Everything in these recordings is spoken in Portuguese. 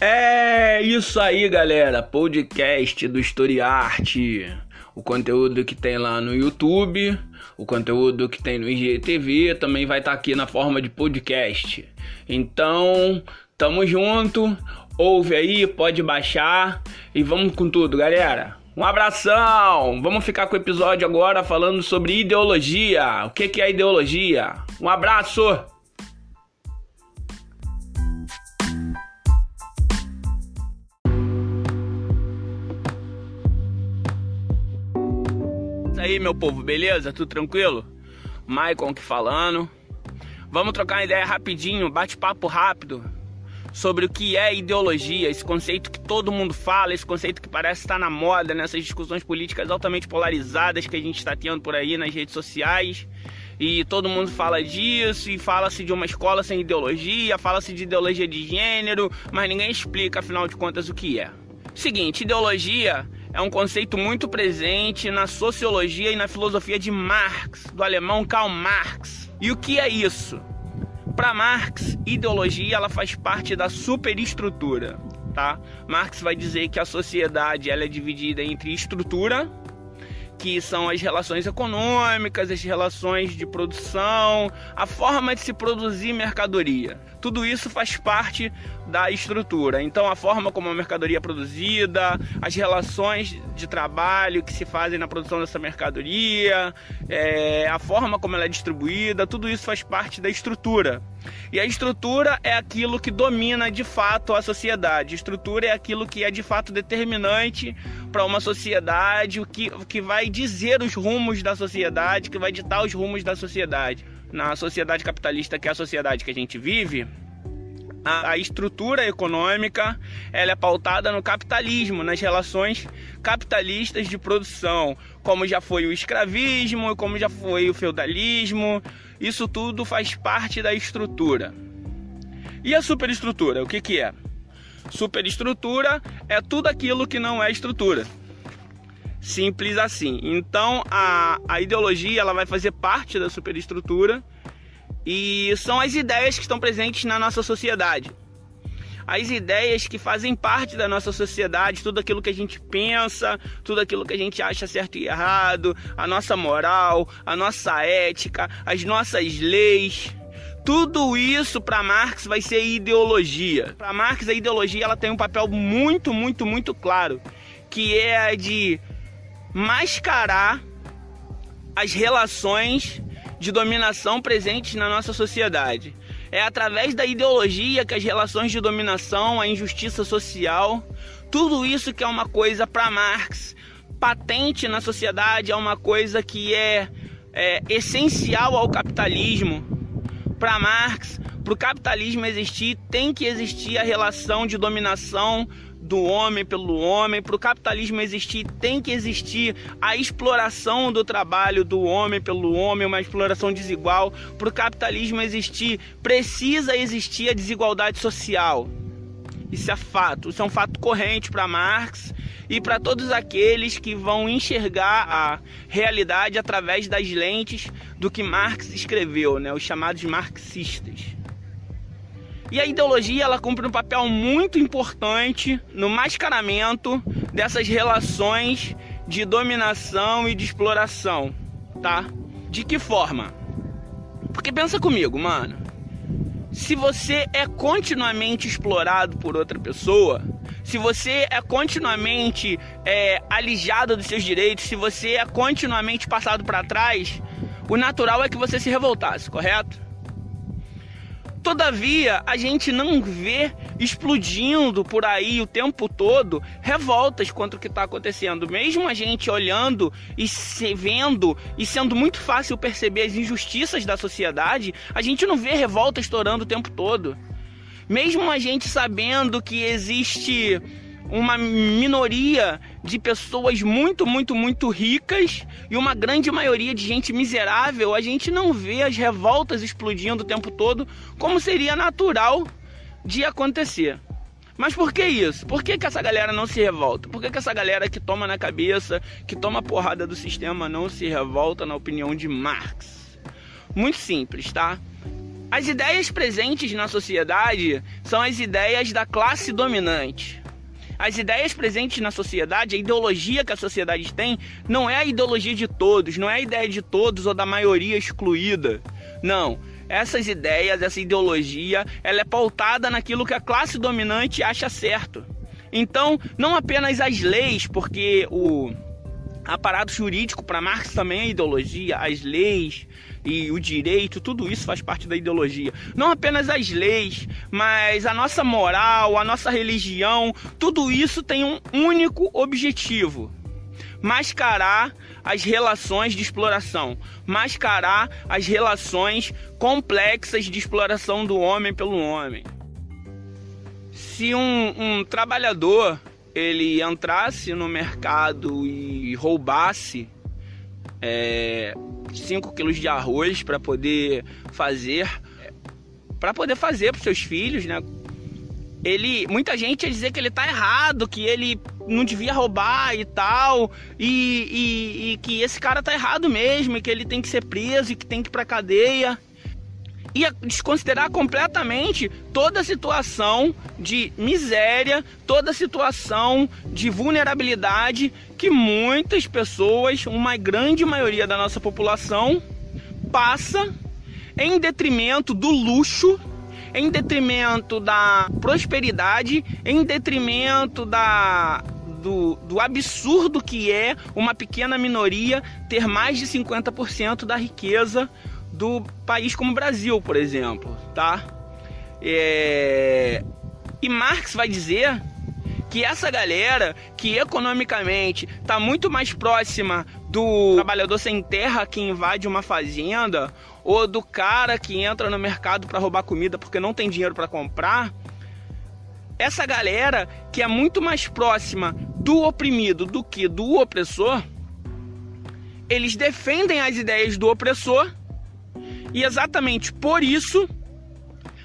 É isso aí, galera. Podcast do Historiarte. O conteúdo que tem lá no YouTube, o conteúdo que tem no IGTV também vai estar tá aqui na forma de podcast. Então, tamo junto. Ouve aí, pode baixar e vamos com tudo, galera. Um abração! Vamos ficar com o episódio agora falando sobre ideologia. O que é ideologia? Um abraço! Aí, meu povo, beleza? Tudo tranquilo? Maicon aqui falando. Vamos trocar uma ideia rapidinho, bate-papo rápido sobre o que é ideologia, esse conceito que todo mundo fala, esse conceito que parece estar na moda nessas discussões políticas altamente polarizadas que a gente está tendo por aí nas redes sociais. E todo mundo fala disso, e fala-se de uma escola sem ideologia, fala-se de ideologia de gênero, mas ninguém explica, afinal de contas, o que é. Seguinte, ideologia é um conceito muito presente na sociologia e na filosofia de Marx, do alemão Karl Marx. E o que é isso? Para Marx, ideologia ela faz parte da superestrutura, tá? Marx vai dizer que a sociedade ela é dividida entre estrutura, que são as relações econômicas, as relações de produção, a forma de se produzir mercadoria. Tudo isso faz parte da estrutura. Então, a forma como a mercadoria é produzida, as relações de trabalho que se fazem na produção dessa mercadoria, é, a forma como ela é distribuída, tudo isso faz parte da estrutura. E a estrutura é aquilo que domina de fato a sociedade. Estrutura é aquilo que é de fato determinante para uma sociedade, o que, que vai dizer os rumos da sociedade, que vai ditar os rumos da sociedade. Na sociedade capitalista, que é a sociedade que a gente vive, a, a estrutura econômica ela é pautada no capitalismo, nas relações capitalistas de produção, como já foi o escravismo, como já foi o feudalismo, isso tudo faz parte da estrutura. E a superestrutura, o que, que é? Superestrutura é tudo aquilo que não é estrutura. Simples assim. Então a, a ideologia ela vai fazer parte da superestrutura e são as ideias que estão presentes na nossa sociedade. As ideias que fazem parte da nossa sociedade, tudo aquilo que a gente pensa, tudo aquilo que a gente acha certo e errado, a nossa moral, a nossa ética, as nossas leis. Tudo isso para Marx vai ser ideologia. Para Marx a ideologia ela tem um papel muito, muito, muito claro, que é a de mascarar as relações de dominação presentes na nossa sociedade. É através da ideologia que as relações de dominação, a injustiça social, tudo isso que é uma coisa para Marx patente na sociedade, é uma coisa que é, é essencial ao capitalismo. Para Marx, para o capitalismo existir, tem que existir a relação de dominação do homem pelo homem, para o capitalismo existir, tem que existir a exploração do trabalho do homem pelo homem, uma exploração desigual. Para o capitalismo existir, precisa existir a desigualdade social. Isso é fato, isso é um fato corrente para Marx e para todos aqueles que vão enxergar a realidade através das lentes do que Marx escreveu, né, os chamados marxistas. E a ideologia ela cumpre um papel muito importante no mascaramento dessas relações de dominação e de exploração, tá? De que forma? Porque pensa comigo, mano. Se você é continuamente explorado por outra pessoa, se você é continuamente é, alijado dos seus direitos, se você é continuamente passado para trás, o natural é que você se revoltasse, correto? Todavia, a gente não vê explodindo por aí o tempo todo revoltas contra o que está acontecendo. Mesmo a gente olhando e se vendo e sendo muito fácil perceber as injustiças da sociedade, a gente não vê revolta estourando o tempo todo. Mesmo a gente sabendo que existe uma minoria de pessoas muito, muito, muito ricas e uma grande maioria de gente miserável, a gente não vê as revoltas explodindo o tempo todo como seria natural de acontecer. Mas por que isso? Por que, que essa galera não se revolta? Por que, que essa galera que toma na cabeça, que toma porrada do sistema, não se revolta na opinião de Marx? Muito simples, tá? As ideias presentes na sociedade são as ideias da classe dominante. As ideias presentes na sociedade, a ideologia que a sociedade tem, não é a ideologia de todos, não é a ideia de todos ou da maioria excluída. Não. Essas ideias, essa ideologia, ela é pautada naquilo que a classe dominante acha certo. Então, não apenas as leis, porque o aparato jurídico para Marx também é ideologia, as leis e o direito, tudo isso faz parte da ideologia. Não apenas as leis, mas a nossa moral, a nossa religião, tudo isso tem um único objetivo: mascarar as relações de exploração, mascarar as relações complexas de exploração do homem pelo homem. Se um, um trabalhador ele entrasse no mercado e roubasse 5 é, quilos de arroz para poder fazer para poder fazer para seus filhos, né? Ele, muita gente ia dizer que ele tá errado, que ele não devia roubar e tal, e, e, e que esse cara tá errado mesmo, e que ele tem que ser preso e que tem que ir pra cadeia ia desconsiderar completamente toda a situação de miséria, toda a situação de vulnerabilidade que muitas pessoas, uma grande maioria da nossa população, passa em detrimento do luxo, em detrimento da prosperidade, em detrimento da do, do, absurdo que é uma pequena minoria ter mais de 50% da riqueza do país como o Brasil, por exemplo, tá? É... E Marx vai dizer que essa galera que economicamente está muito mais próxima do trabalhador sem terra que invade uma fazenda ou do cara que entra no mercado para roubar comida porque não tem dinheiro para comprar, essa galera que é muito mais próxima do oprimido do que do opressor, eles defendem as ideias do opressor e exatamente por isso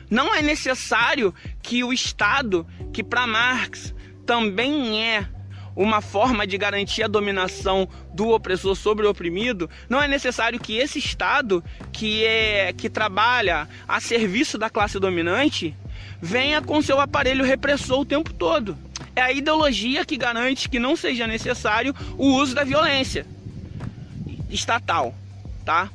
não é necessário que o Estado, que para Marx também é uma forma de garantir a dominação do opressor sobre o oprimido, não é necessário que esse Estado, que é que trabalha a serviço da classe dominante, venha com seu aparelho repressor o tempo todo. É a ideologia que garante que não seja necessário o uso da violência estatal, tá?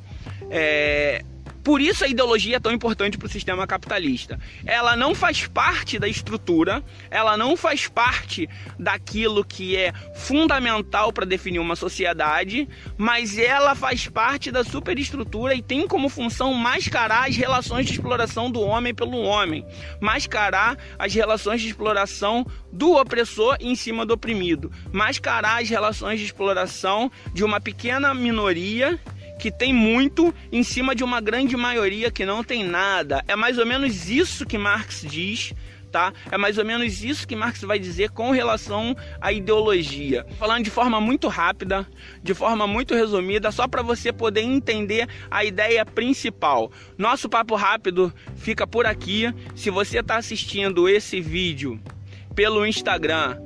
É, por isso a ideologia é tão importante para o sistema capitalista. Ela não faz parte da estrutura, ela não faz parte daquilo que é fundamental para definir uma sociedade, mas ela faz parte da superestrutura e tem como função mascarar as relações de exploração do homem pelo homem, mascarar as relações de exploração do opressor em cima do oprimido, mascarar as relações de exploração de uma pequena minoria que tem muito em cima de uma grande maioria que não tem nada. É mais ou menos isso que Marx diz. Tá? É mais ou menos isso que Marx vai dizer com relação à ideologia. Falando de forma muito rápida, de forma muito resumida, só para você poder entender a ideia principal. Nosso papo rápido fica por aqui. Se você está assistindo esse vídeo pelo Instagram,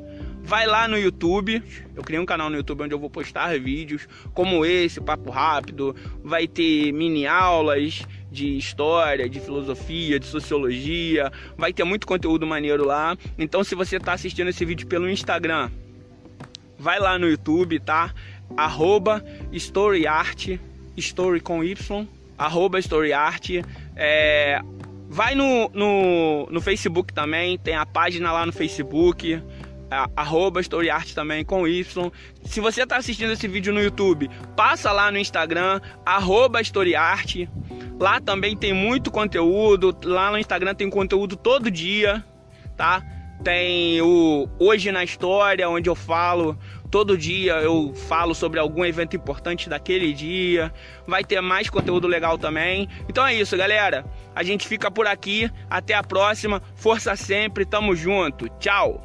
vai lá no YouTube. Eu criei um canal no YouTube onde eu vou postar vídeos como esse, papo rápido. Vai ter mini aulas de história, de filosofia, de sociologia. Vai ter muito conteúdo maneiro lá. Então, se você está assistindo esse vídeo pelo Instagram, vai lá no YouTube, tá? Arroba StoryArt, Story com Y, arroba StoryArt. É, vai no, no, no Facebook também, tem a página lá no Facebook arroba StoryArt também com Y. Se você está assistindo esse vídeo no YouTube, passa lá no Instagram, arroba StoryArt. Lá também tem muito conteúdo. Lá no Instagram tem conteúdo todo dia, tá? Tem o Hoje na História, onde eu falo todo dia eu falo sobre algum evento importante daquele dia. Vai ter mais conteúdo legal também. Então é isso, galera. A gente fica por aqui. Até a próxima. Força sempre. Tamo junto. Tchau.